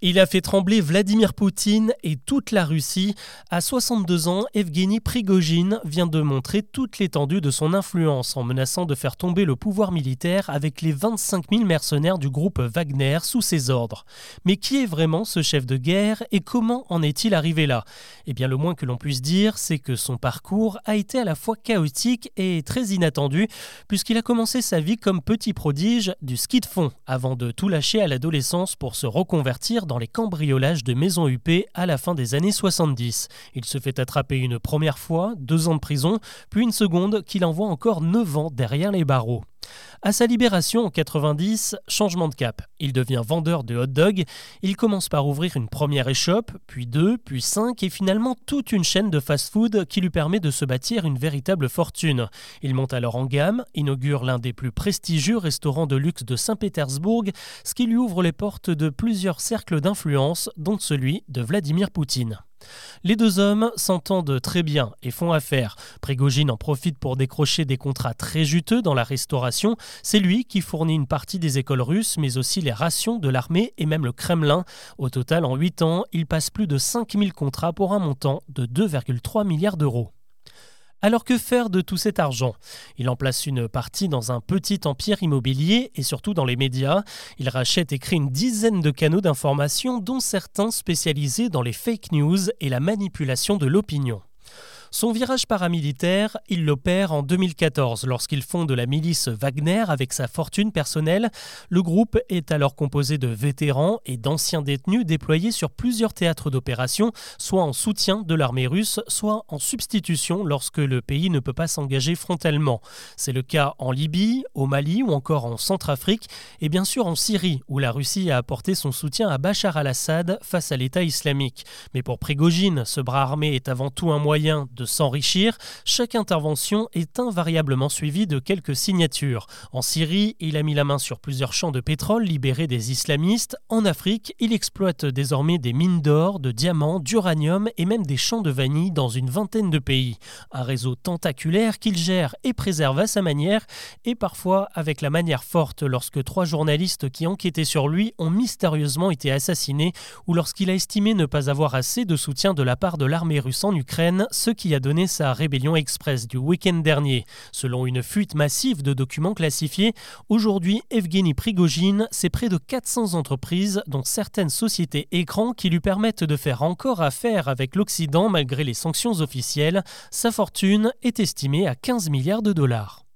Il a fait trembler Vladimir Poutine et toute la Russie. À 62 ans, Evgeny Prigogine vient de montrer toute l'étendue de son influence en menaçant de faire tomber le pouvoir militaire avec les 25 000 mercenaires du groupe Wagner sous ses ordres. Mais qui est vraiment ce chef de guerre et comment en est-il arrivé là? Eh bien, le moins que l'on puisse dire, c'est que son parcours a été à la fois chaotique et très inattendu, puisqu'il a commencé sa vie comme petit prodige du ski de fond, avant de tout lâcher à l'adolescence pour se reconvertir dans les cambriolages de maisons UP à la fin des années 70. Il se fait attraper une première fois, deux ans de prison, puis une seconde qu'il envoie encore neuf ans derrière les barreaux. À sa libération en 90, changement de cap. Il devient vendeur de hot dog. Il commence par ouvrir une première échoppe, puis deux, puis cinq, et finalement toute une chaîne de fast-food qui lui permet de se bâtir une véritable fortune. Il monte alors en gamme, inaugure l'un des plus prestigieux restaurants de luxe de Saint-Pétersbourg, ce qui lui ouvre les portes de plusieurs cercles d'influence, dont celui de Vladimir Poutine. Les deux hommes s'entendent très bien et font affaire. Prigogine en profite pour décrocher des contrats très juteux dans la restauration. C'est lui qui fournit une partie des écoles russes, mais aussi les rations de l'armée et même le Kremlin. Au total, en 8 ans, il passe plus de 5000 contrats pour un montant de 2,3 milliards d'euros. Alors que faire de tout cet argent? Il en place une partie dans un petit empire immobilier et surtout dans les médias. Il rachète et crée une dizaine de canaux d'information dont certains spécialisés dans les fake news et la manipulation de l'opinion. Son virage paramilitaire, il l'opère en 2014 lorsqu'il fonde la milice Wagner avec sa fortune personnelle. Le groupe est alors composé de vétérans et d'anciens détenus déployés sur plusieurs théâtres d'opération, soit en soutien de l'armée russe, soit en substitution lorsque le pays ne peut pas s'engager frontalement. C'est le cas en Libye, au Mali ou encore en Centrafrique et bien sûr en Syrie où la Russie a apporté son soutien à Bachar al-Assad face à l'État islamique. Mais pour Prigogine, ce bras armé est avant tout un moyen de s'enrichir, chaque intervention est invariablement suivie de quelques signatures. En Syrie, il a mis la main sur plusieurs champs de pétrole libérés des islamistes. En Afrique, il exploite désormais des mines d'or, de diamants, d'uranium et même des champs de vanille dans une vingtaine de pays. Un réseau tentaculaire qu'il gère et préserve à sa manière, et parfois avec la manière forte lorsque trois journalistes qui enquêtaient sur lui ont mystérieusement été assassinés ou lorsqu'il a estimé ne pas avoir assez de soutien de la part de l'armée russe en Ukraine, ce a donné sa rébellion express du week-end dernier. Selon une fuite massive de documents classifiés, aujourd'hui, Evgeny Prigogine, c'est près de 400 entreprises, dont certaines sociétés écrans, qui lui permettent de faire encore affaire avec l'Occident malgré les sanctions officielles. Sa fortune est estimée à 15 milliards de dollars.